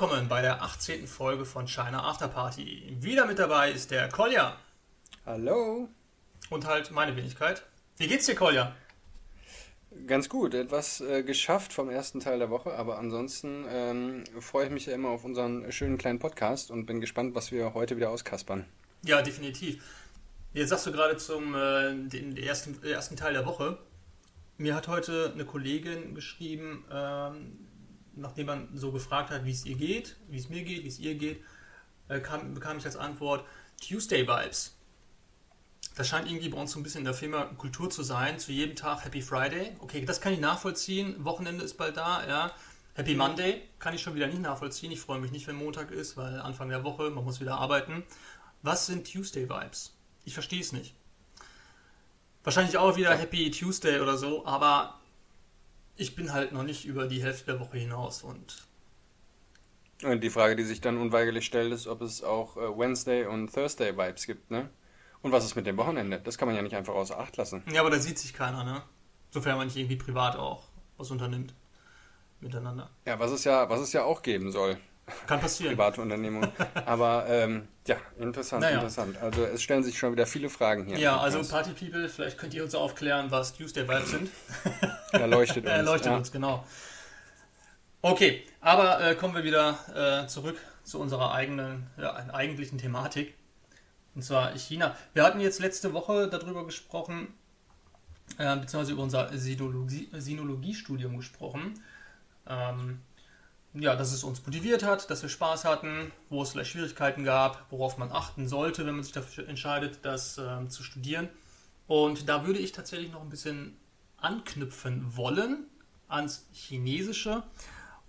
willkommen bei der 18. Folge von China After Party. Wieder mit dabei ist der Kolja. Hallo. Und halt meine Wenigkeit. Wie geht's dir, Kolja? Ganz gut, etwas äh, geschafft vom ersten Teil der Woche, aber ansonsten ähm, freue ich mich ja immer auf unseren schönen kleinen Podcast und bin gespannt, was wir heute wieder auskaspern. Ja, definitiv. Jetzt sagst du gerade zum äh, den ersten, ersten Teil der Woche. Mir hat heute eine Kollegin geschrieben, ähm, nachdem man so gefragt hat, wie es ihr geht, wie es mir geht, wie es ihr geht, äh, kam, bekam ich als Antwort Tuesday Vibes. Das scheint irgendwie bei uns so ein bisschen in der Firma Kultur zu sein. Zu jedem Tag Happy Friday. Okay, das kann ich nachvollziehen. Wochenende ist bald da, ja. Happy Monday kann ich schon wieder nicht nachvollziehen. Ich freue mich nicht, wenn Montag ist, weil Anfang der Woche, man muss wieder arbeiten. Was sind Tuesday Vibes? Ich verstehe es nicht. Wahrscheinlich auch wieder Happy Tuesday oder so, aber ich bin halt noch nicht über die Hälfte der Woche hinaus und. Und die Frage, die sich dann unweigerlich stellt, ist, ob es auch äh, Wednesday und Thursday Vibes gibt, ne? Und was ist mit dem Wochenende? Das kann man ja nicht einfach außer Acht lassen. Ja, aber da sieht sich keiner, ne? Sofern man nicht irgendwie privat auch was unternimmt. Miteinander. Ja, was es ja, was es ja auch geben soll. Kann passieren. Private Unternehmung. Aber ähm, ja, interessant, naja. interessant. Also es stellen sich schon wieder viele Fragen hier. Ja, also Party People, vielleicht könnt ihr uns aufklären, was Tuesday Vibes sind. Erleuchtet uns. Erleuchtet ja. uns, genau. Okay, aber äh, kommen wir wieder äh, zurück zu unserer eigenen, ja, eigentlichen Thematik. Und zwar China. Wir hatten jetzt letzte Woche darüber gesprochen, äh, beziehungsweise über unser Sinologie, Sinologiestudium gesprochen. Ähm, ja, dass es uns motiviert hat, dass wir Spaß hatten, wo es vielleicht Schwierigkeiten gab, worauf man achten sollte, wenn man sich dafür entscheidet, das äh, zu studieren. Und da würde ich tatsächlich noch ein bisschen anknüpfen wollen ans Chinesische.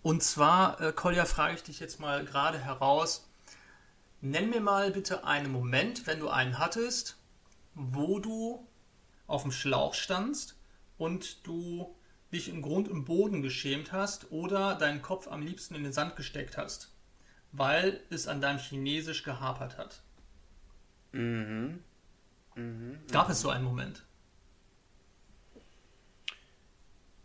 Und zwar, äh, Kolja, frage ich dich jetzt mal gerade heraus, nenn mir mal bitte einen Moment, wenn du einen hattest, wo du auf dem Schlauch standst und du dich im Grund im Boden geschämt hast oder deinen Kopf am liebsten in den Sand gesteckt hast, weil es an deinem Chinesisch gehapert hat. Mhm. Mhm. Gab es so einen Moment?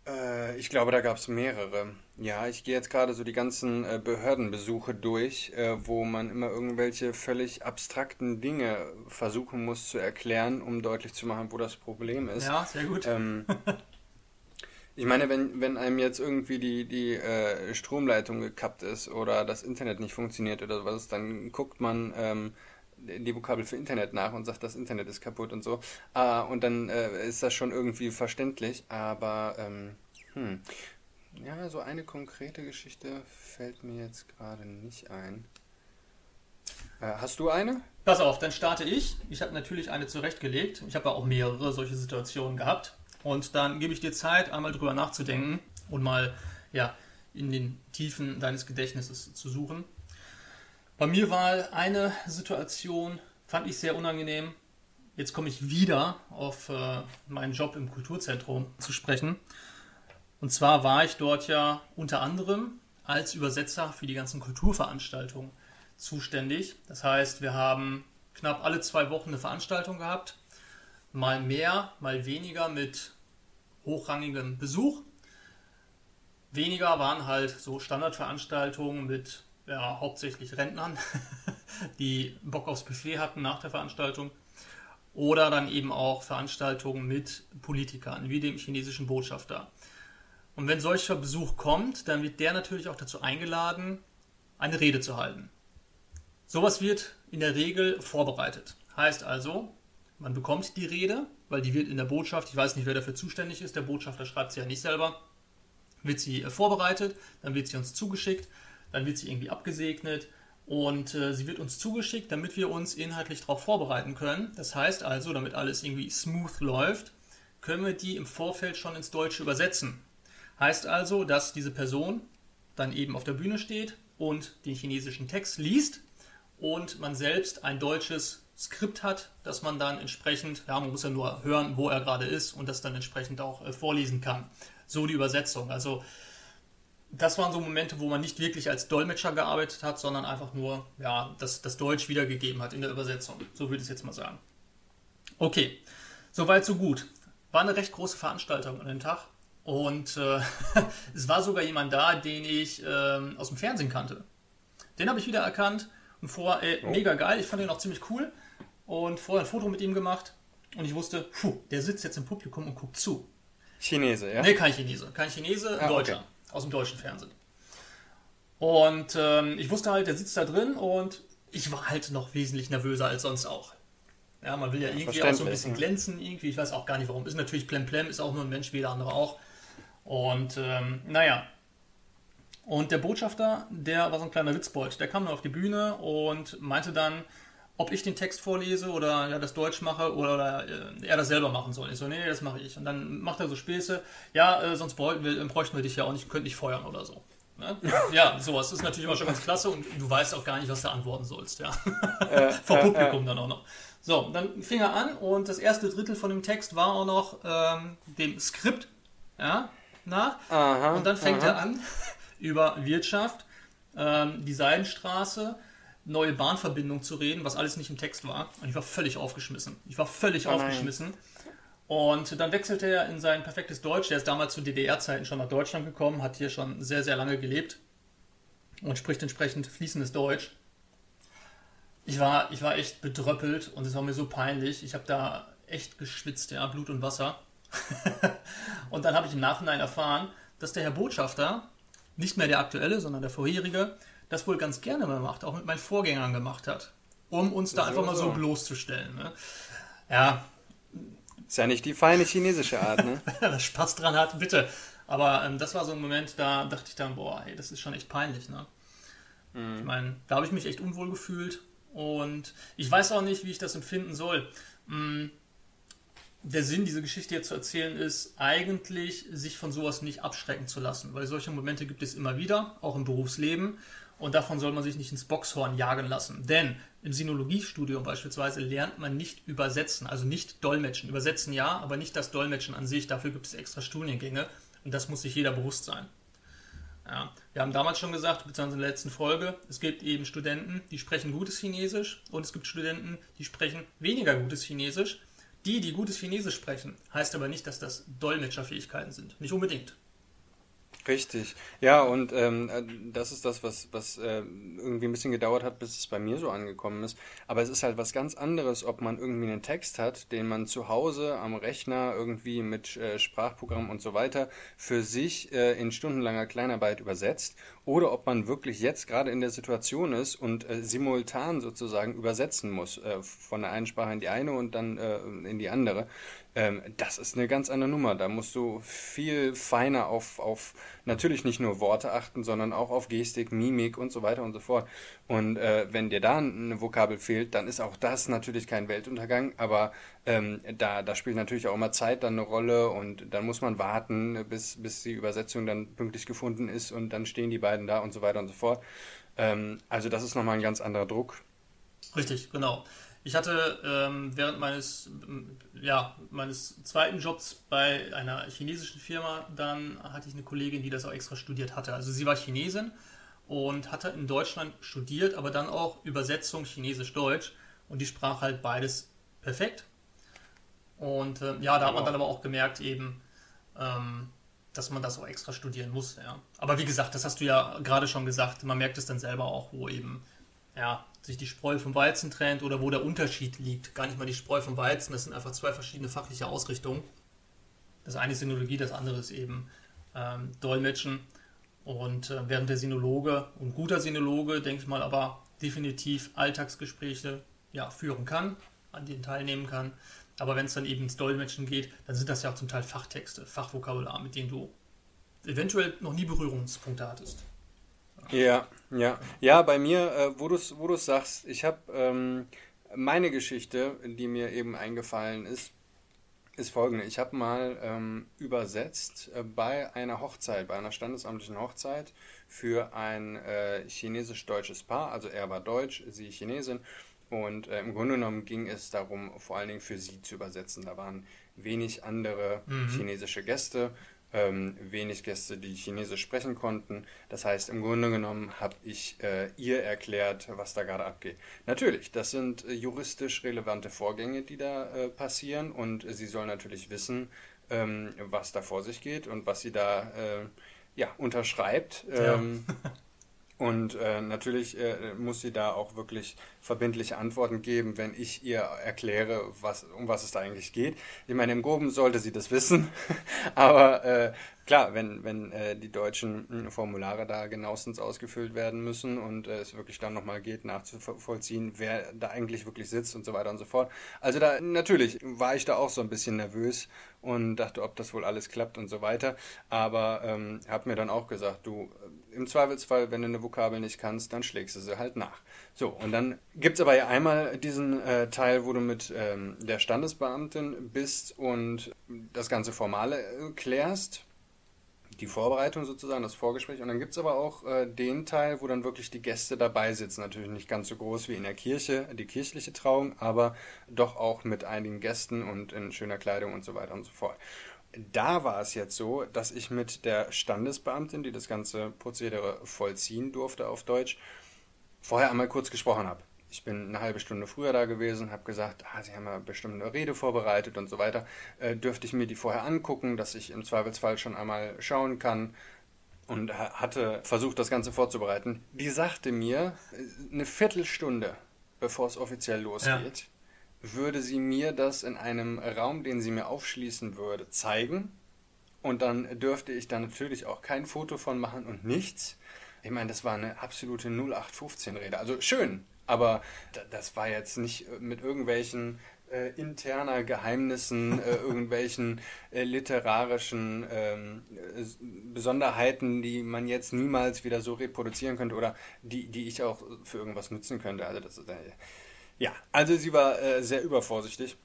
Äh, ich glaube, da gab es mehrere. Ja, ich gehe jetzt gerade so die ganzen äh, Behördenbesuche durch, äh, wo man immer irgendwelche völlig abstrakten Dinge versuchen muss zu erklären, um deutlich zu machen, wo das Problem ist. Ja, sehr gut. Ähm, Ich meine, wenn, wenn einem jetzt irgendwie die, die äh, Stromleitung gekappt ist oder das Internet nicht funktioniert oder was, dann guckt man ähm, die Vokabel für Internet nach und sagt, das Internet ist kaputt und so. Ah, und dann äh, ist das schon irgendwie verständlich, aber ähm, hm, ja, so eine konkrete Geschichte fällt mir jetzt gerade nicht ein. Äh, hast du eine? Pass auf, dann starte ich. Ich habe natürlich eine zurechtgelegt. Ich habe ja auch mehrere solche Situationen gehabt. Und dann gebe ich dir Zeit, einmal drüber nachzudenken und mal ja, in den Tiefen deines Gedächtnisses zu suchen. Bei mir war eine Situation, fand ich sehr unangenehm. Jetzt komme ich wieder auf äh, meinen Job im Kulturzentrum zu sprechen. Und zwar war ich dort ja unter anderem als Übersetzer für die ganzen Kulturveranstaltungen zuständig. Das heißt, wir haben knapp alle zwei Wochen eine Veranstaltung gehabt. Mal mehr, mal weniger mit hochrangigem Besuch. Weniger waren halt so Standardveranstaltungen mit ja, hauptsächlich Rentnern, die Bock aufs Buffet hatten nach der Veranstaltung. Oder dann eben auch Veranstaltungen mit Politikern, wie dem chinesischen Botschafter. Und wenn solcher Besuch kommt, dann wird der natürlich auch dazu eingeladen, eine Rede zu halten. Sowas wird in der Regel vorbereitet. Heißt also, man bekommt die Rede, weil die wird in der Botschaft, ich weiß nicht, wer dafür zuständig ist, der Botschafter schreibt sie ja nicht selber, wird sie äh, vorbereitet, dann wird sie uns zugeschickt, dann wird sie irgendwie abgesegnet und äh, sie wird uns zugeschickt, damit wir uns inhaltlich darauf vorbereiten können. Das heißt also, damit alles irgendwie smooth läuft, können wir die im Vorfeld schon ins Deutsche übersetzen. Heißt also, dass diese Person dann eben auf der Bühne steht und den chinesischen Text liest und man selbst ein deutsches Skript hat, dass man dann entsprechend, ja, man muss ja nur hören, wo er gerade ist und das dann entsprechend auch äh, vorlesen kann. So die Übersetzung. Also das waren so Momente, wo man nicht wirklich als Dolmetscher gearbeitet hat, sondern einfach nur ja, das, das Deutsch wiedergegeben hat in der Übersetzung. So würde ich es jetzt mal sagen. Okay, soweit so gut. War eine recht große Veranstaltung an dem Tag und äh, es war sogar jemand da, den ich äh, aus dem Fernsehen kannte. Den habe ich wieder erkannt und vorher, ey, oh. mega geil, ich fand den auch ziemlich cool und vorher ein Foto mit ihm gemacht und ich wusste, puh, der sitzt jetzt im Publikum und guckt zu. Chinese, ja? Nee, kein Chinese. Kein Chinese, ah, Deutscher. Okay. Aus dem deutschen Fernsehen. Und ähm, ich wusste halt, der sitzt da drin und ich war halt noch wesentlich nervöser als sonst auch. Ja, man will ja irgendwie auch so ein bisschen glänzen, irgendwie. Ich weiß auch gar nicht warum. Ist natürlich Plemplem, ist auch nur ein Mensch wie der andere auch. Und ähm, naja. Und der Botschafter, der war so ein kleiner Witzbold. Der kam dann auf die Bühne und meinte dann, ob ich den Text vorlese oder ja, das Deutsch mache oder, oder äh, er das selber machen soll. Ich so, nee, das mache ich. Und dann macht er so Späße, ja, äh, sonst bräuchten wir, bräuchten wir dich ja auch nicht, könnten dich feuern oder so. Ne? Ja, sowas ist natürlich immer schon ganz klasse und du weißt auch gar nicht, was du antworten sollst, ja. Äh, Vor Publikum äh, dann auch noch. So, dann fing er an und das erste Drittel von dem Text war auch noch ähm, dem Skript ja, nach. Aha, und dann fängt aha. er an über Wirtschaft, ähm, die Seidenstraße, neue Bahnverbindung zu reden, was alles nicht im Text war. Und ich war völlig aufgeschmissen. Ich war völlig oh aufgeschmissen. Und dann wechselte er in sein perfektes Deutsch. Der ist damals zu DDR-Zeiten schon nach Deutschland gekommen, hat hier schon sehr, sehr lange gelebt und spricht entsprechend fließendes Deutsch. Ich war, ich war echt bedröppelt und es war mir so peinlich. Ich habe da echt geschwitzt, ja, Blut und Wasser. und dann habe ich im Nachhinein erfahren, dass der Herr Botschafter, nicht mehr der aktuelle, sondern der vorherige, das wohl ganz gerne mal macht, auch mit meinen Vorgängern gemacht hat, um uns da einfach mal so bloßzustellen. Ne? Ja, ist ja nicht die feine chinesische Art, ne? Wer Spaß dran hat, bitte. Aber ähm, das war so ein Moment, da dachte ich dann, boah, ey, das ist schon echt peinlich, ne? Mhm. Ich meine, da habe ich mich echt unwohl gefühlt und ich weiß auch nicht, wie ich das empfinden soll. Mhm. Der Sinn, diese Geschichte jetzt zu erzählen, ist eigentlich, sich von sowas nicht abschrecken zu lassen, weil solche Momente gibt es immer wieder, auch im Berufsleben. Und davon soll man sich nicht ins Boxhorn jagen lassen. Denn im Sinologiestudium beispielsweise lernt man nicht übersetzen, also nicht dolmetschen. Übersetzen ja, aber nicht das Dolmetschen an sich. Dafür gibt es extra Studiengänge und das muss sich jeder bewusst sein. Ja, wir haben damals schon gesagt, beziehungsweise in der letzten Folge, es gibt eben Studenten, die sprechen gutes Chinesisch und es gibt Studenten, die sprechen weniger gutes Chinesisch. Die, die gutes Chinesisch sprechen, heißt aber nicht, dass das Dolmetscherfähigkeiten sind. Nicht unbedingt. Richtig. Ja, und ähm, äh, das ist das, was, was äh, irgendwie ein bisschen gedauert hat, bis es bei mir so angekommen ist. Aber es ist halt was ganz anderes, ob man irgendwie einen Text hat, den man zu Hause am Rechner irgendwie mit äh, Sprachprogramm und so weiter für sich äh, in stundenlanger Kleinarbeit übersetzt oder ob man wirklich jetzt gerade in der Situation ist und äh, simultan sozusagen übersetzen muss, äh, von der einen Sprache in die eine und dann äh, in die andere. Ähm, das ist eine ganz andere Nummer. Da musst du viel feiner auf, auf natürlich nicht nur Worte achten, sondern auch auf Gestik, Mimik und so weiter und so fort. Und äh, wenn dir da eine Vokabel fehlt, dann ist auch das natürlich kein Weltuntergang, aber ähm, da, da spielt natürlich auch immer Zeit dann eine Rolle und dann muss man warten, bis, bis die Übersetzung dann pünktlich gefunden ist und dann stehen die beiden da und so weiter und so fort. Ähm, also das ist nochmal ein ganz anderer Druck. Richtig, genau. Ich hatte ähm, während meines, ja, meines zweiten Jobs bei einer chinesischen Firma, dann hatte ich eine Kollegin, die das auch extra studiert hatte. Also sie war Chinesin und hatte in Deutschland studiert, aber dann auch Übersetzung Chinesisch-Deutsch und die sprach halt beides perfekt. Und äh, ja, da hat man dann aber auch gemerkt eben, ähm, dass man das auch extra studieren muss. Ja. Aber wie gesagt, das hast du ja gerade schon gesagt, man merkt es dann selber auch, wo eben ja, sich die Spreu vom Weizen trennt oder wo der Unterschied liegt. Gar nicht mal die Spreu vom Weizen, das sind einfach zwei verschiedene fachliche Ausrichtungen. Das eine ist Sinologie, das andere ist eben ähm, Dolmetschen. Und äh, während der Sinologe und guter Sinologe, denke ich mal, aber definitiv Alltagsgespräche ja, führen kann, an denen teilnehmen kann, aber wenn es dann eben ins Dolmetschen geht, dann sind das ja auch zum Teil Fachtexte, Fachvokabular, mit denen du eventuell noch nie Berührungspunkte hattest. Ja, ja. Ja, bei mir, äh, wo du es wo sagst, ich habe ähm, meine Geschichte, die mir eben eingefallen ist, ist folgende. Ich habe mal ähm, übersetzt äh, bei einer Hochzeit, bei einer standesamtlichen Hochzeit für ein äh, chinesisch-deutsches Paar. Also er war deutsch, sie Chinesin. Und äh, im Grunde genommen ging es darum, vor allen Dingen für sie zu übersetzen. Da waren wenig andere mhm. chinesische Gäste, ähm, wenig Gäste, die Chinesisch sprechen konnten. Das heißt, im Grunde genommen habe ich äh, ihr erklärt, was da gerade abgeht. Natürlich, das sind äh, juristisch relevante Vorgänge, die da äh, passieren und sie soll natürlich wissen, ähm, was da vor sich geht und was sie da äh, ja, unterschreibt. Ähm, ja. Und äh, natürlich äh, muss sie da auch wirklich verbindliche Antworten geben, wenn ich ihr erkläre, was, um was es da eigentlich geht. Ich meine, im Groben sollte sie das wissen, aber äh, klar, wenn, wenn äh, die deutschen hm, Formulare da genauestens ausgefüllt werden müssen und äh, es wirklich dann nochmal geht, nachzuvollziehen, wer da eigentlich wirklich sitzt und so weiter und so fort. Also da natürlich war ich da auch so ein bisschen nervös und dachte, ob das wohl alles klappt und so weiter. Aber ähm, habe mir dann auch gesagt, du, im Zweifelsfall, wenn du eine Vokabel nicht kannst, dann schlägst du sie halt nach. So, und dann gibt es aber ja einmal diesen äh, Teil, wo du mit ähm, der Standesbeamtin bist und das ganze Formale äh, klärst die Vorbereitung sozusagen, das Vorgespräch. Und dann gibt es aber auch äh, den Teil, wo dann wirklich die Gäste dabei sitzen. Natürlich nicht ganz so groß wie in der Kirche, die kirchliche Trauung, aber doch auch mit einigen Gästen und in schöner Kleidung und so weiter und so fort. Da war es jetzt so, dass ich mit der Standesbeamtin, die das ganze Prozedere vollziehen durfte auf Deutsch, vorher einmal kurz gesprochen habe ich bin eine halbe Stunde früher da gewesen, habe gesagt, ah, Sie haben ja bestimmt eine Rede vorbereitet und so weiter. Äh, dürfte ich mir die vorher angucken, dass ich im Zweifelsfall schon einmal schauen kann und hatte versucht, das Ganze vorzubereiten. Die sagte mir, äh, eine Viertelstunde, bevor es offiziell losgeht, ja. Würde sie mir das in einem Raum, den sie mir aufschließen würde, zeigen. Und dann dürfte ich da natürlich auch kein Foto von machen und nichts. Ich meine, das war eine absolute 0815-Rede. Also schön, aber das war jetzt nicht äh, mit irgendwelchen äh, interner Geheimnissen, äh, irgendwelchen äh, literarischen ähm, äh, Besonderheiten, die man jetzt niemals wieder so reproduzieren könnte oder die, die ich auch für irgendwas nutzen könnte. Also das, äh, ja, also sie war sehr übervorsichtig.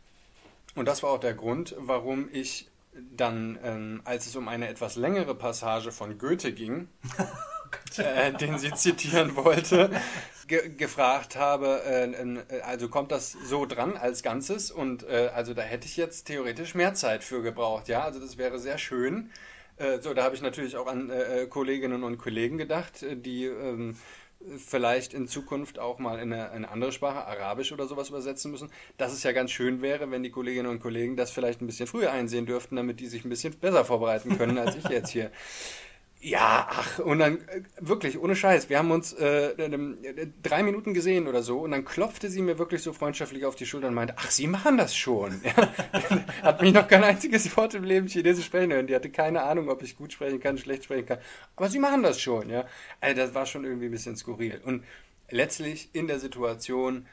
Und das war auch der Grund, warum ich dann, ähm, als es um eine etwas längere Passage von Goethe ging, äh, den sie zitieren wollte, ge gefragt habe, äh, äh, also kommt das so dran als Ganzes und äh, also da hätte ich jetzt theoretisch mehr Zeit für gebraucht, ja, also das wäre sehr schön. Äh, so, da habe ich natürlich auch an äh, Kolleginnen und Kollegen gedacht, die ähm, vielleicht in Zukunft auch mal in eine, eine, andere Sprache, Arabisch oder sowas übersetzen müssen, dass es ja ganz schön wäre, wenn die Kolleginnen und Kollegen das vielleicht ein bisschen früher einsehen dürften, damit die sich ein bisschen besser vorbereiten können, als ich jetzt hier. Ja, ach, und dann äh, wirklich, ohne Scheiß, wir haben uns äh, äh, drei Minuten gesehen oder so und dann klopfte sie mir wirklich so freundschaftlich auf die Schulter und meinte, ach, Sie machen das schon. Hat mich noch kein einziges Wort im Leben Chinesisch sprechen hören. Die hatte keine Ahnung, ob ich gut sprechen kann, schlecht sprechen kann. Aber Sie machen das schon, ja. Also das war schon irgendwie ein bisschen skurril. Und letztlich in der Situation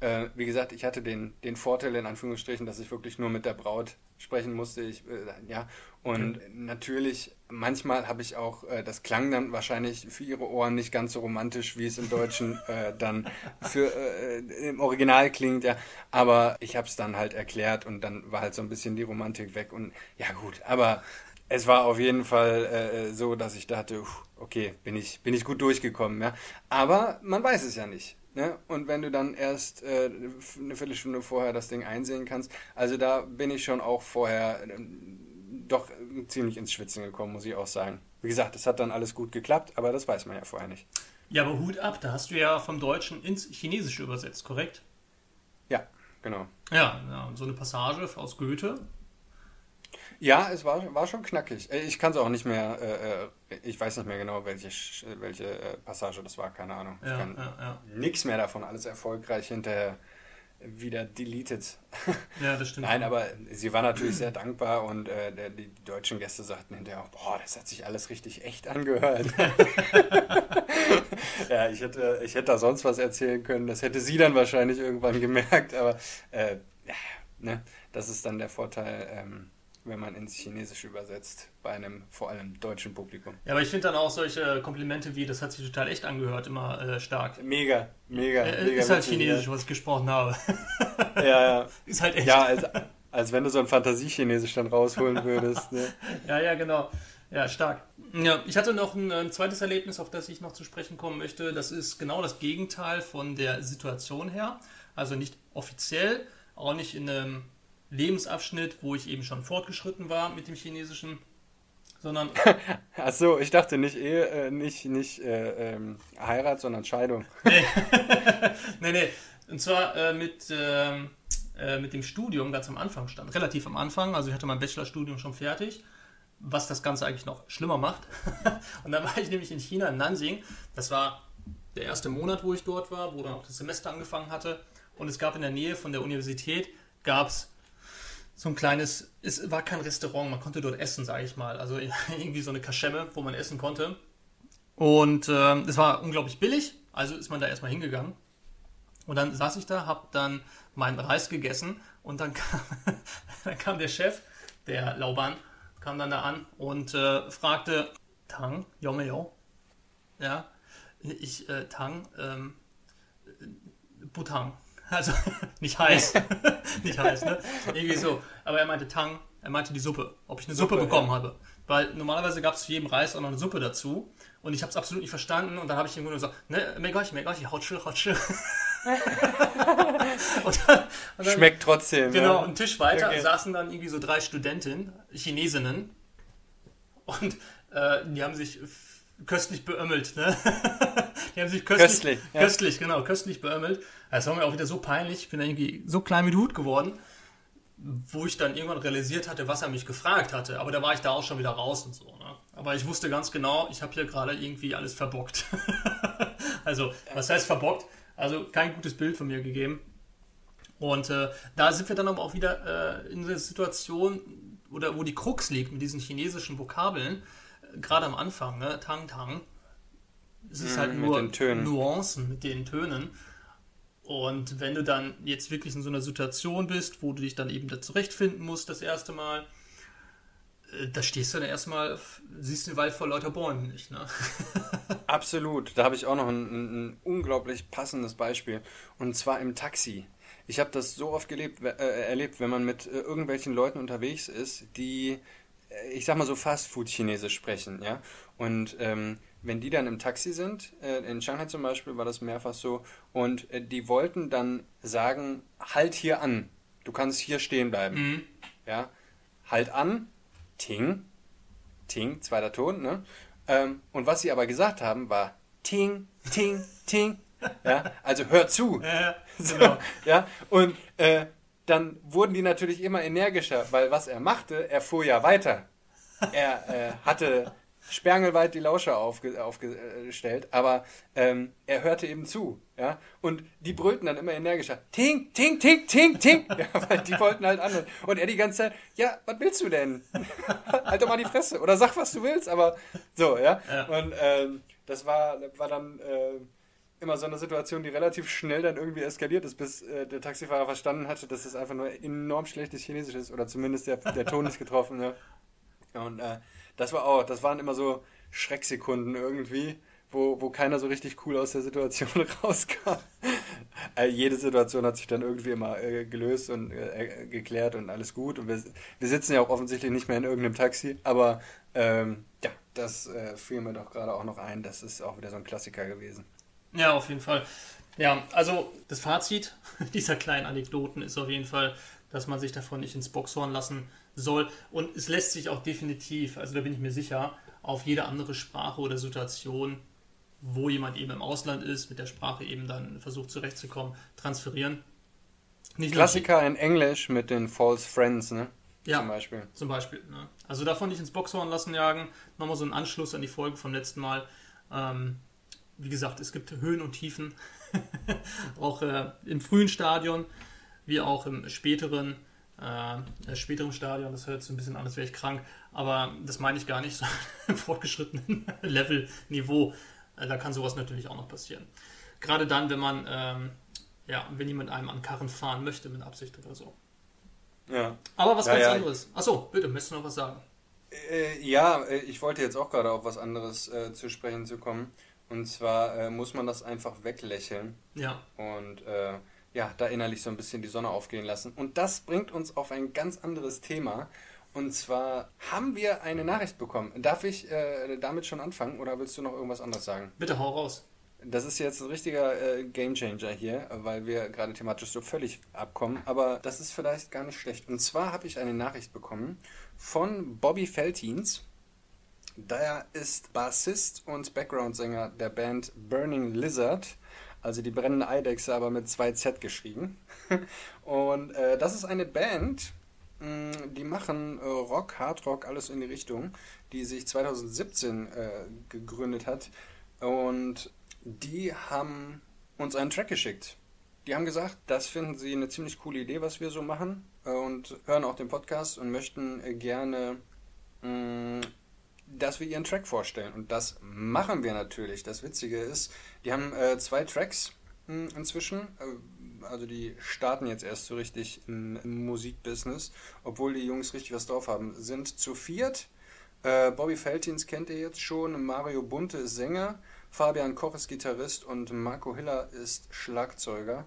äh, wie gesagt, ich hatte den, den Vorteil in Anführungsstrichen, dass ich wirklich nur mit der Braut sprechen musste. Ich, äh, ja, und natürlich, manchmal habe ich auch, äh, das klang dann wahrscheinlich für ihre Ohren nicht ganz so romantisch, wie es im Deutschen äh, dann für, äh, im Original klingt, ja. Aber ich habe es dann halt erklärt und dann war halt so ein bisschen die Romantik weg. Und ja, gut, aber es war auf jeden Fall äh, so, dass ich dachte, okay, bin ich, bin ich gut durchgekommen, ja. Aber man weiß es ja nicht. Ne? Und wenn du dann erst äh, eine Viertelstunde vorher das Ding einsehen kannst, also da bin ich schon auch vorher äh, doch ziemlich ins Schwitzen gekommen, muss ich auch sagen. Wie gesagt, es hat dann alles gut geklappt, aber das weiß man ja vorher nicht. Ja, aber Hut ab, da hast du ja vom Deutschen ins Chinesische übersetzt, korrekt? Ja, genau. Ja, ja so eine Passage aus Goethe, ja, es war, war schon knackig. Äh, ich kann es auch nicht mehr, äh, äh, ich weiß nicht mehr genau, welche, welche äh, Passage das war, keine Ahnung. Ja, ich kann ja, ja. nichts mehr davon, alles erfolgreich hinterher wieder deleted. Ja, das stimmt. Nein, aber sie war natürlich sehr dankbar und äh, die, die, deutschen Gäste sagten hinterher auch, boah, das hat sich alles richtig echt angehört. ja, ich hätte, ich hätte da sonst was erzählen können. Das hätte sie dann wahrscheinlich irgendwann gemerkt, aber äh, ja, ne, das ist dann der Vorteil. Ähm, wenn man ins Chinesische übersetzt, bei einem vor allem deutschen Publikum. Ja, aber ich finde dann auch solche Komplimente wie, das hat sich total echt angehört, immer äh, stark. Mega, mega. Äh, mega ist halt Chinesisch, was ich gesprochen habe. ja, ja. Ist halt echt. Ja, als, als wenn du so ein Fantasie-Chinesisch dann rausholen würdest. Ne? ja, ja, genau. Ja, stark. Ja, ich hatte noch ein, ein, zweites Erlebnis, auf das ich noch zu sprechen kommen möchte. Das ist genau das Gegenteil von der Situation her. Also nicht offiziell, auch nicht in einem Lebensabschnitt, wo ich eben schon fortgeschritten war mit dem Chinesischen, sondern. Ach so, ich dachte nicht Ehe, äh, nicht, nicht äh, ähm, Heirat, sondern Scheidung. nee. nee, nee. Und zwar äh, mit, ähm, äh, mit dem Studium ganz am Anfang stand. Relativ am Anfang. Also ich hatte mein Bachelorstudium schon fertig. was das Ganze eigentlich noch schlimmer macht. und dann war ich nämlich in China, in Nanjing. Das war der erste Monat, wo ich dort war, wo dann auch das Semester angefangen hatte. Und es gab in der Nähe von der Universität, gab es so ein kleines, es war kein Restaurant, man konnte dort essen, sage ich mal. Also irgendwie so eine Kaschemme, wo man essen konnte. Und äh, es war unglaublich billig, also ist man da erstmal hingegangen. Und dann saß ich da, hab dann meinen Reis gegessen und dann kam, dann kam der Chef, der Lauban, kam dann da an und äh, fragte, Tang, Yomeo, ja, ich, äh, Tang, ähm, Butang, also nicht heiß, nicht heiß, ne, irgendwie so, aber er meinte Tang, er meinte die Suppe, ob ich eine Suppe, Suppe bekommen ja. habe, weil normalerweise gab es zu jedem Reis auch noch eine Suppe dazu und ich habe es absolut nicht verstanden und dann habe ich ihm nur gesagt, ne, megoshi, megoshi, hotsche, hotsche. und dann, und dann, Schmeckt trotzdem. Genau, ja. einen Tisch weiter okay. saßen dann irgendwie so drei Studentinnen, Chinesinnen. Und äh, die haben sich köstlich beömmelt. Ne? Die haben sich köstlich, köstlich, ja. köstlich, genau, köstlich beömmelt. Das war mir auch wieder so peinlich. Ich bin irgendwie so klein der Hut geworden, wo ich dann irgendwann realisiert hatte, was er mich gefragt hatte. Aber da war ich da auch schon wieder raus und so. Ne? Aber ich wusste ganz genau, ich habe hier gerade irgendwie alles verbockt. also, was heißt verbockt? Also kein gutes Bild von mir gegeben. Und äh, da sind wir dann aber auch wieder äh, in der Situation, oder wo die Krux liegt mit diesen chinesischen Vokabeln, äh, gerade am Anfang, ne? Tang Tang. Es ist mm, halt nur Nuancen mit den Tönen. Und wenn du dann jetzt wirklich in so einer Situation bist, wo du dich dann eben da zurechtfinden musst, das erste Mal, äh, da stehst du dann erstmal, siehst den Wald vor lauter Bäumen nicht. Ne? Absolut. Da habe ich auch noch ein, ein, unglaublich passendes Beispiel. Und zwar im Taxi. Ich habe das so oft gelebt, äh, erlebt, wenn man mit äh, irgendwelchen Leuten unterwegs ist, die, äh, ich sag mal so Fastfood-Chinesisch sprechen, ja. Und ähm, wenn die dann im Taxi sind, äh, in Shanghai zum Beispiel war das mehrfach so, und äh, die wollten dann sagen, halt hier an, du kannst hier stehen bleiben. Mhm. Ja, halt an, Ting, Ting, zweiter Ton, ne? Ähm, und was sie aber gesagt haben, war Ting, Ting, Ting. Ja, also hör zu. Ja, genau. ja, und äh, dann wurden die natürlich immer energischer, weil was er machte, er fuhr ja weiter. Er äh, hatte sperrangelweit die Lauscher aufge, aufgestellt, aber ähm, er hörte eben zu, ja, und die brüllten dann immer energischer, ting, ting, ting, ting, ting, ja, weil die wollten halt an und er die ganze Zeit, ja, was willst du denn? halt doch mal die Fresse oder sag, was du willst, aber so, ja, ja. und ähm, das war, war dann äh, immer so eine Situation, die relativ schnell dann irgendwie eskaliert ist, bis äh, der Taxifahrer verstanden hatte, dass es einfach nur enorm schlechtes Chinesisch ist oder zumindest der, der Ton ist getroffen, ja. Und äh, das war auch, das waren immer so Schrecksekunden irgendwie, wo, wo keiner so richtig cool aus der Situation rauskam. äh, jede Situation hat sich dann irgendwie immer äh, gelöst und äh, geklärt und alles gut. Und wir, wir sitzen ja auch offensichtlich nicht mehr in irgendeinem Taxi, aber ähm, ja, das äh, fiel mir doch gerade auch noch ein. Das ist auch wieder so ein Klassiker gewesen. Ja, auf jeden Fall. Ja, also das Fazit dieser kleinen Anekdoten ist auf jeden Fall, dass man sich davon nicht ins Boxhorn lassen soll. Und es lässt sich auch definitiv, also da bin ich mir sicher, auf jede andere Sprache oder Situation, wo jemand eben im Ausland ist, mit der Sprache eben dann versucht zurechtzukommen, transferieren. Nicht Klassiker in Englisch mit den False Friends, ne? Ja, zum Beispiel. Zum Beispiel ne? Also davon nicht ins Boxhorn lassen jagen. Nochmal so ein Anschluss an die Folge vom letzten Mal. Ähm, wie gesagt, es gibt Höhen und Tiefen. auch äh, im frühen Stadion, wie auch im späteren äh, späterem Stadion. Das hört sich ein bisschen an, als wäre ich krank, aber das meine ich gar nicht, so im fortgeschrittenen Level-Niveau. Äh, da kann sowas natürlich auch noch passieren. Gerade dann, wenn man, ähm, ja, wenn jemand einem an Karren fahren möchte mit Absicht oder so. Ja. Aber was ja, ganz ja. anderes. Achso, bitte, möchtest du noch was sagen? Äh, ja, äh, ich wollte jetzt auch gerade auf was anderes äh, zu sprechen zu kommen. Und zwar äh, muss man das einfach weglächeln. Ja. Und äh, ja, da innerlich so ein bisschen die Sonne aufgehen lassen. Und das bringt uns auf ein ganz anderes Thema. Und zwar haben wir eine Nachricht bekommen. Darf ich äh, damit schon anfangen oder willst du noch irgendwas anderes sagen? Bitte hau raus. Das ist jetzt ein richtiger äh, Gamechanger hier, weil wir gerade thematisch so völlig abkommen. Aber das ist vielleicht gar nicht schlecht. Und zwar habe ich eine Nachricht bekommen von Bobby Feltins. Der ist Bassist und Background-Sänger der Band Burning Lizard. Also die brennende Eidechse, aber mit zwei Z geschrieben. Und äh, das ist eine Band, mh, die machen äh, Rock, Hardrock, alles in die Richtung, die sich 2017 äh, gegründet hat. Und die haben uns einen Track geschickt. Die haben gesagt, das finden sie eine ziemlich coole Idee, was wir so machen. Äh, und hören auch den Podcast und möchten äh, gerne, mh, dass wir ihren Track vorstellen. Und das machen wir natürlich. Das Witzige ist, die haben äh, zwei Tracks mh, inzwischen. Äh, also die starten jetzt erst so richtig im, im Musikbusiness, obwohl die Jungs richtig was drauf haben. Sind zu viert. Äh, Bobby Feltins kennt ihr jetzt schon. Mario Bunte ist Sänger. Fabian Koch ist Gitarrist und Marco Hiller ist Schlagzeuger.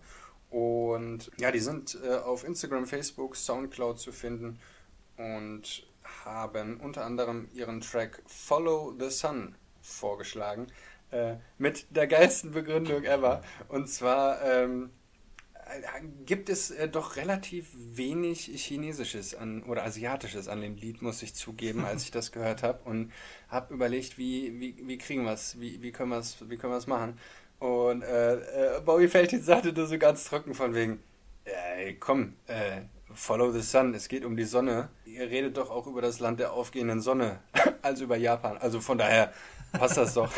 Und ja, die sind äh, auf Instagram, Facebook, Soundcloud zu finden und haben unter anderem ihren Track Follow the Sun vorgeschlagen. Äh, mit der geilsten Begründung ever. Und zwar ähm, gibt es äh, doch relativ wenig Chinesisches an, oder Asiatisches an dem Lied, muss ich zugeben, als ich das gehört habe. Und habe überlegt, wie, wie, wie kriegen wir es, wie, wie können wir es machen. Und äh, äh, Bobby Feldin sagte nur so ganz trocken von wegen, ey, komm, äh, follow the sun, es geht um die Sonne. Ihr redet doch auch über das Land der aufgehenden Sonne, als über Japan. Also von daher passt das doch.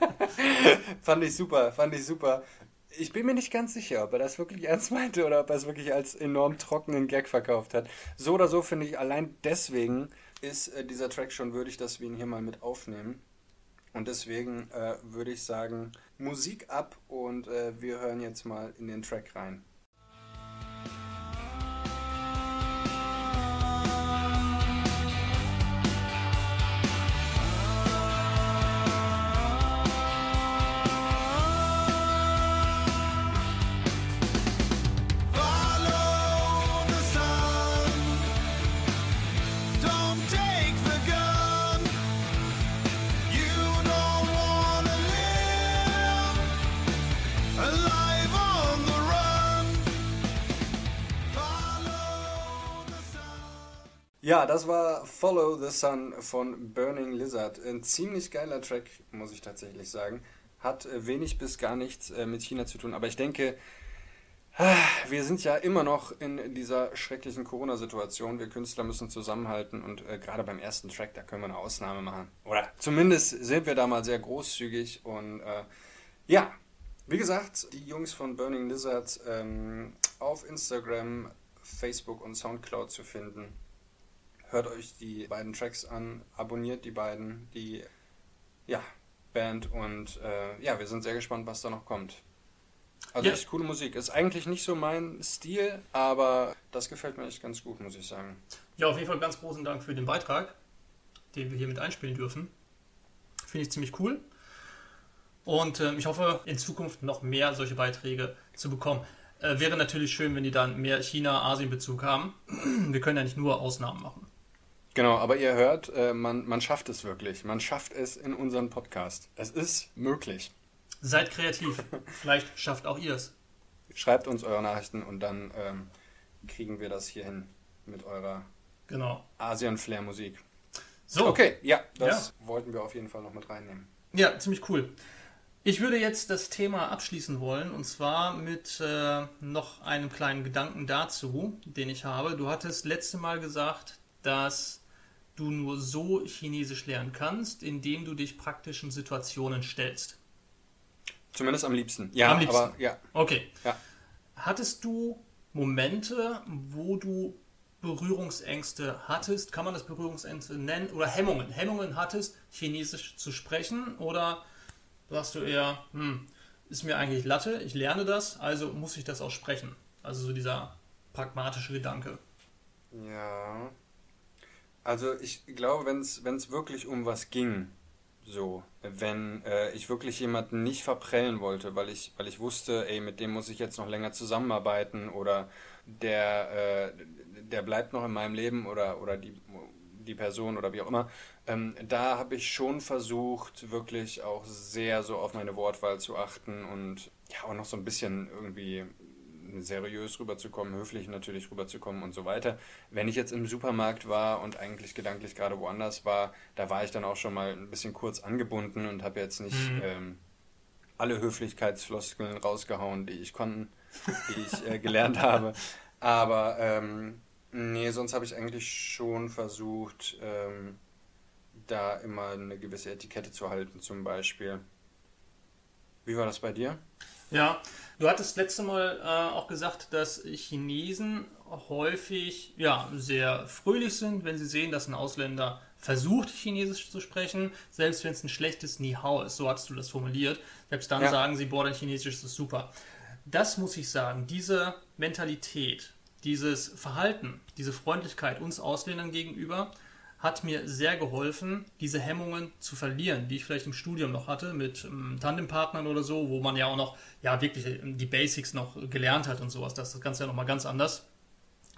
fand ich super, fand ich super. Ich bin mir nicht ganz sicher, ob er das wirklich ernst meinte oder ob er es wirklich als enorm trockenen Gag verkauft hat. So oder so finde ich, allein deswegen ist äh, dieser Track schon würdig, dass wir ihn hier mal mit aufnehmen. Und deswegen äh, würde ich sagen, Musik ab und äh, wir hören jetzt mal in den Track rein. Ja, das war Follow the Sun von Burning Lizard. Ein ziemlich geiler Track, muss ich tatsächlich sagen. Hat äh, wenig bis gar nichts äh, mit China zu tun, aber ich denke, ah, wir sind ja immer noch in dieser schrecklichen Corona-Situation. Wir Künstler müssen zusammenhalten und äh, gerade beim ersten Track, da können wir eine Ausnahme machen. Oder zumindest sind wir da mal sehr großzügig und äh, ja, wie gesagt, die Jungs von Burning Lizard ähm, auf Instagram, Facebook und Soundcloud zu finden hört euch die beiden Tracks an, abonniert die beiden, die ja, Band und äh, ja, wir sind sehr gespannt, was da noch kommt. Also ja. echt coole Musik. Ist eigentlich nicht so mein Stil, aber das gefällt mir echt ganz gut, muss ich sagen. Ja, auf jeden Fall ganz großen Dank für den Beitrag, den wir hier mit einspielen dürfen. Finde ich ziemlich cool. Und äh, ich hoffe, in Zukunft noch mehr solche Beiträge zu bekommen. Äh, wäre natürlich schön, wenn die dann mehr China-Asien-Bezug haben. Wir können ja nicht nur Ausnahmen machen. Genau, aber ihr hört, äh, man, man schafft es wirklich. Man schafft es in unserem Podcast. Es ist möglich. Seid kreativ. Vielleicht schafft auch ihr es. Schreibt uns eure Nachrichten und dann ähm, kriegen wir das hier hin mit eurer genau. Asien-Flair-Musik. So. Okay, ja, das ja. wollten wir auf jeden Fall noch mit reinnehmen. Ja, ziemlich cool. Ich würde jetzt das Thema abschließen wollen und zwar mit äh, noch einem kleinen Gedanken dazu, den ich habe. Du hattest letzte Mal gesagt, dass du nur so Chinesisch lernen kannst, indem du dich praktischen Situationen stellst. Zumindest am liebsten. Ja, am liebsten. aber ja. Okay. Ja. Hattest du Momente, wo du Berührungsängste hattest, kann man das Berührungsängste nennen, oder Hemmungen, Hemmungen hattest, Chinesisch zu sprechen, oder sagst du eher, hm, ist mir eigentlich Latte, ich lerne das, also muss ich das auch sprechen. Also so dieser pragmatische Gedanke. Ja, also ich glaube, wenn es wirklich um was ging, so, wenn äh, ich wirklich jemanden nicht verprellen wollte, weil ich, weil ich wusste, ey, mit dem muss ich jetzt noch länger zusammenarbeiten oder der, äh, der bleibt noch in meinem Leben oder, oder die, die Person oder wie auch immer, ähm, da habe ich schon versucht, wirklich auch sehr so auf meine Wortwahl zu achten und ja, auch noch so ein bisschen irgendwie seriös rüberzukommen, höflich natürlich rüberzukommen und so weiter. Wenn ich jetzt im Supermarkt war und eigentlich gedanklich gerade woanders war, da war ich dann auch schon mal ein bisschen kurz angebunden und habe jetzt nicht mhm. ähm, alle Höflichkeitsfloskeln rausgehauen, die ich konnten, die ich äh, gelernt habe. Aber ähm, Nee, sonst habe ich eigentlich schon versucht, ähm, da immer eine gewisse Etikette zu halten, zum Beispiel. Wie war das bei dir? Ja, du hattest letzte Mal äh, auch gesagt, dass Chinesen häufig ja, sehr fröhlich sind, wenn sie sehen, dass ein Ausländer versucht, Chinesisch zu sprechen, selbst wenn es ein schlechtes Ni-Hao ist, so hast du das formuliert. Selbst dann ja. sagen sie, boah, dein Chinesisch ist super. Das muss ich sagen, diese Mentalität, dieses Verhalten, diese Freundlichkeit uns Ausländern gegenüber, hat mir sehr geholfen, diese Hemmungen zu verlieren, die ich vielleicht im Studium noch hatte mit ähm, Tandempartnern oder so, wo man ja auch noch ja wirklich die Basics noch gelernt hat und sowas. Das ist das Ganze ja nochmal ganz anders.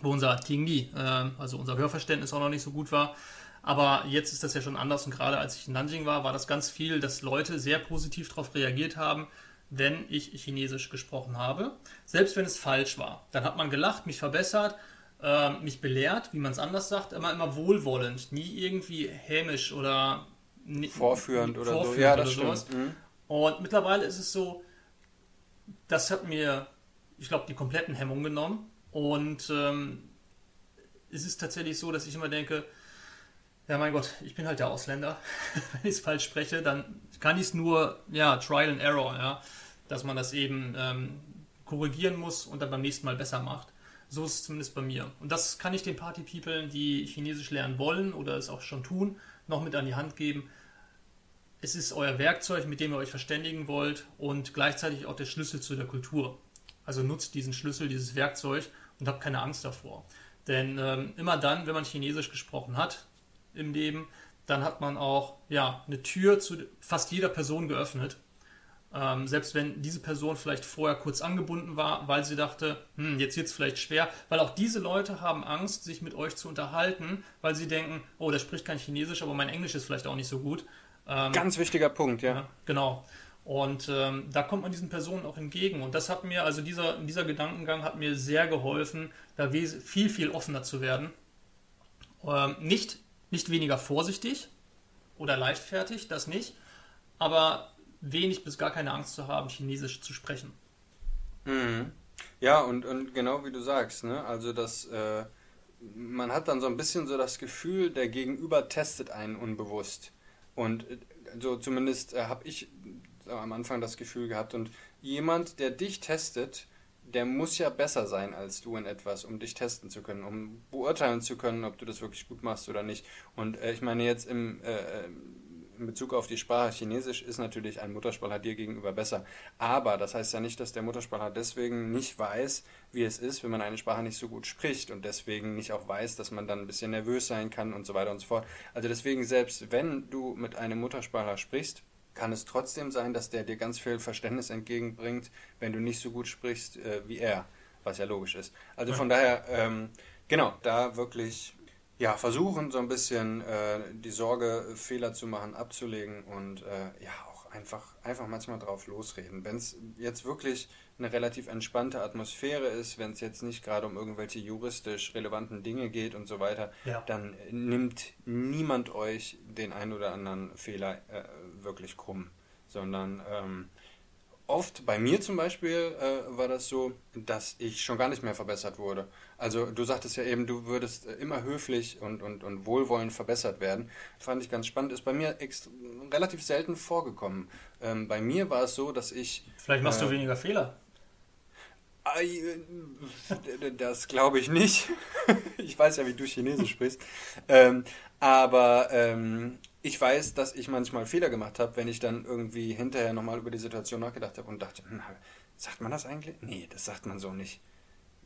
Wo unser Tingli, äh, also unser Hörverständnis auch noch nicht so gut war. Aber jetzt ist das ja schon anders und gerade als ich in Nanjing war, war das ganz viel, dass Leute sehr positiv darauf reagiert haben, wenn ich Chinesisch gesprochen habe. Selbst wenn es falsch war. Dann hat man gelacht, mich verbessert äh, mich belehrt, wie man es anders sagt, immer, immer wohlwollend, nie irgendwie hämisch oder vorführend oder vorführend so. Ja, das oder stimmt. Mhm. Und mittlerweile ist es so, das hat mir, ich glaube, die kompletten Hemmungen genommen. Und ähm, es ist tatsächlich so, dass ich immer denke, ja, mein Gott, ich bin halt der Ausländer. Wenn ich es falsch spreche, dann kann ich es nur, ja, Trial and Error, ja, dass man das eben ähm, korrigieren muss und dann beim nächsten Mal besser macht. So ist es zumindest bei mir. Und das kann ich den Party-People, die Chinesisch lernen wollen oder es auch schon tun, noch mit an die Hand geben. Es ist euer Werkzeug, mit dem ihr euch verständigen wollt und gleichzeitig auch der Schlüssel zu der Kultur. Also nutzt diesen Schlüssel, dieses Werkzeug und habt keine Angst davor. Denn ähm, immer dann, wenn man Chinesisch gesprochen hat im Leben, dann hat man auch ja, eine Tür zu fast jeder Person geöffnet ähm, selbst wenn diese Person vielleicht vorher kurz angebunden war, weil sie dachte, hm, jetzt wird es vielleicht schwer, weil auch diese Leute haben Angst, sich mit euch zu unterhalten, weil sie denken, oh, der spricht kein Chinesisch, aber mein Englisch ist vielleicht auch nicht so gut. Ähm, Ganz wichtiger Punkt, ja. ja genau. Und ähm, da kommt man diesen Personen auch entgegen. Und das hat mir, also dieser, dieser Gedankengang hat mir sehr geholfen, da viel, viel offener zu werden. Ähm, nicht, nicht weniger vorsichtig oder leichtfertig, das nicht, aber wenig bis gar keine Angst zu haben, Chinesisch zu sprechen. Mhm. Ja, und, und genau wie du sagst, ne? also das, äh, man hat dann so ein bisschen so das Gefühl, der Gegenüber testet einen unbewusst. Und äh, so zumindest äh, habe ich äh, am Anfang das Gefühl gehabt. Und jemand, der dich testet, der muss ja besser sein als du in etwas, um dich testen zu können, um beurteilen zu können, ob du das wirklich gut machst oder nicht. Und äh, ich meine jetzt im äh, in Bezug auf die Sprache Chinesisch ist natürlich ein Muttersprachler dir gegenüber besser. Aber das heißt ja nicht, dass der Muttersprachler deswegen nicht weiß, wie es ist, wenn man eine Sprache nicht so gut spricht und deswegen nicht auch weiß, dass man dann ein bisschen nervös sein kann und so weiter und so fort. Also deswegen, selbst wenn du mit einem Muttersprachler sprichst, kann es trotzdem sein, dass der dir ganz viel Verständnis entgegenbringt, wenn du nicht so gut sprichst äh, wie er, was ja logisch ist. Also von daher, ähm, genau, da wirklich ja, versuchen so ein bisschen äh, die Sorge, Fehler zu machen, abzulegen und äh, ja, auch einfach, einfach manchmal drauf losreden. Wenn es jetzt wirklich eine relativ entspannte Atmosphäre ist, wenn es jetzt nicht gerade um irgendwelche juristisch relevanten Dinge geht und so weiter, ja. dann nimmt niemand euch den einen oder anderen Fehler äh, wirklich krumm, sondern ähm, oft, bei mir zum Beispiel, äh, war das so, dass ich schon gar nicht mehr verbessert wurde. Also du sagtest ja eben, du würdest äh, immer höflich und, und, und wohlwollend verbessert werden. Fand ich ganz spannend. Ist bei mir relativ selten vorgekommen. Ähm, bei mir war es so, dass ich... Vielleicht machst äh, du weniger Fehler. Äh, das glaube ich nicht. Ich weiß ja, wie du Chinesisch sprichst. Ähm, aber ähm, ich weiß, dass ich manchmal Fehler gemacht habe, wenn ich dann irgendwie hinterher nochmal über die Situation nachgedacht habe und dachte, hm, sagt man das eigentlich? Nee, das sagt man so nicht.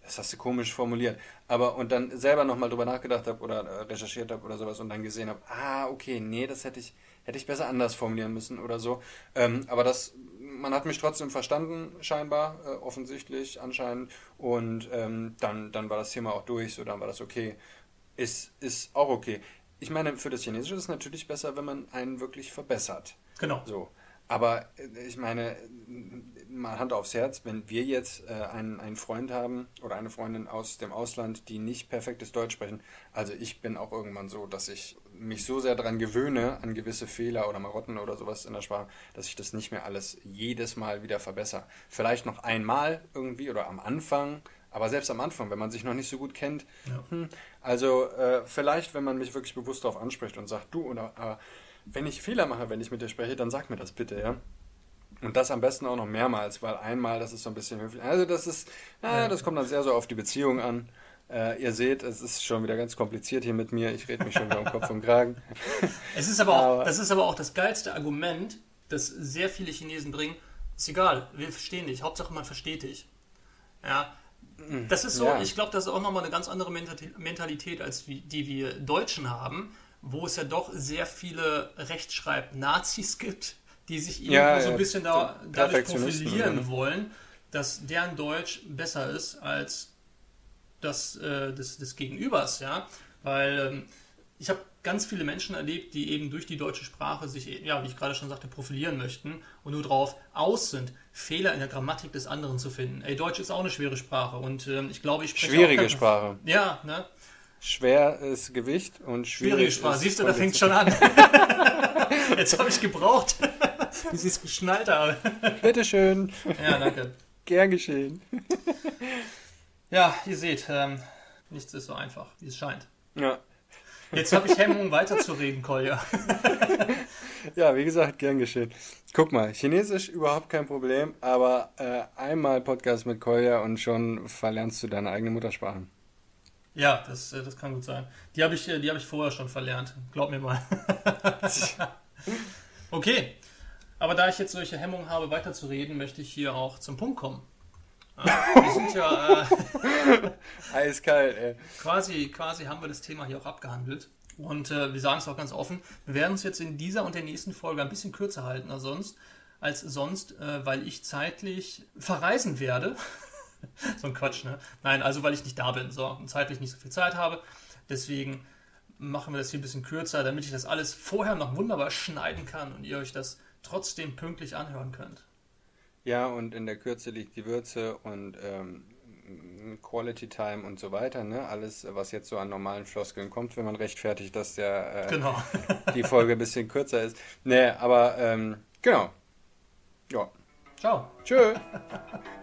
Das hast du komisch formuliert. Aber und dann selber nochmal drüber nachgedacht habe oder äh, recherchiert habe oder sowas und dann gesehen habe, ah, okay, nee, das hätte ich, hätte ich besser anders formulieren müssen oder so. Ähm, aber das, man hat mich trotzdem verstanden, scheinbar, äh, offensichtlich, anscheinend. Und ähm, dann, dann war das Thema auch durch, so dann war das okay. Ist, ist auch okay ich meine, für das Chinesische ist es natürlich besser, wenn man einen wirklich verbessert. Genau. So. Aber äh, ich meine, mal Hand aufs Herz, wenn wir jetzt äh, einen, einen Freund haben oder eine Freundin aus dem Ausland, die nicht perfektes Deutsch sprechen, also ich bin auch irgendwann so, dass ich mich so sehr daran gewöhne, an gewisse Fehler oder Marotten oder sowas in der Sprache, dass ich das nicht mehr alles jedes Mal wieder verbessere. Vielleicht noch einmal irgendwie oder am Anfang, Aber selbst am Anfang, wenn man sich noch nicht so gut kennt, Ja. hm, also äh, vielleicht, wenn man mich wirklich bewusst darauf anspricht und sagt, du, oder äh, wenn ich Fehler mache, wenn ich mit dir spreche, dann sag mir das bitte, ja. Und das am besten auch noch mehrmals, weil einmal, das ist so ein bisschen höflich. Also das ist, Ja. das kommt dann sehr so auf die Beziehung an. Äh, ihr seht, es ist schon wieder ganz kompliziert hier mit mir. Ich rede mich schon wieder um Kopf und Kragen. Es ist aber, auch, Aber- das ist aber auch das geilste Argument, das sehr viele Chinesen bringen. Ist egal, wir verstehen dich. Hauptsache man versteht dich. Ja. Das ist so, Ja. ich glaube, das ist auch nochmal eine ganz andere Mentali- Mentalität, als die wir Deutschen haben, wo es ja doch sehr viele Rechtschreib-Nazis gibt, die sich irgendwo Ja, so ein bisschen da, dadurch profilieren ne? wollen, dass deren Deutsch besser ist als das äh, des, des Gegenübers, ja, weil ähm, ich habe ganz viele Menschen erlebt, die eben durch die deutsche Sprache sich, ja, wie ich gerade schon sagte, profilieren möchten und nur darauf aus sind, Fehler in der Grammatik des anderen zu finden. Ey, Deutsch ist auch eine schwere Sprache und ähm, ich glaube, ich spreche Schwierige Sprache. Ja, ne? Schweres Gewicht und schwierig Schwierige Sprache. ist Siehst du, da fängt schon an. Jetzt habe ich gebraucht, bis ich es geschnallt habe. Bitteschön. Ja, danke. Gern geschehen. Ja, ihr seht, ähm, nichts ist so einfach, wie es scheint. Ja. Jetzt habe ich Hemmungen weiterzureden, Kolja. ja, wie gesagt, gern geschehen. Guck mal, Chinesisch überhaupt kein Problem, aber äh, einmal Podcast mit Kolja und schon verlernst du deine eigene Muttersprache. Ja, das, äh, das kann gut sein. Die habe ich, äh, die hab ich vorher schon verlernt. Glaub mir mal. okay. Aber da ich jetzt solche Hemmungen habe, weiterzureden, möchte ich hier auch zum Punkt kommen. Ja, wir sind ja äh, Eiskalt, ey. quasi, quasi haben wir das Thema hier auch abgehandelt. Und äh, wir sagen es auch ganz offen, wir werden uns jetzt in dieser und der nächsten Folge ein bisschen kürzer halten als sonst, als sonst äh, weil ich zeitlich verreisen werde. so ein Quatsch, ne? Nein, also weil ich nicht da bin, so und zeitlich nicht so viel Zeit habe. Deswegen machen wir das hier ein bisschen kürzer, damit ich das alles vorher noch wunderbar schneiden kann und ihr euch das trotzdem pünktlich anhören könnt. Ja, und in der Kürze liegt die Würze und ähm, Quality Time und so weiter, ne? Alles, was jetzt so an normalen Floskeln kommt, wenn man rechtfertigt, dass der, äh, Genau. die Folge ein bisschen kürzer ist. Nee, aber ähm, genau. Ja. Ciao. Tschö.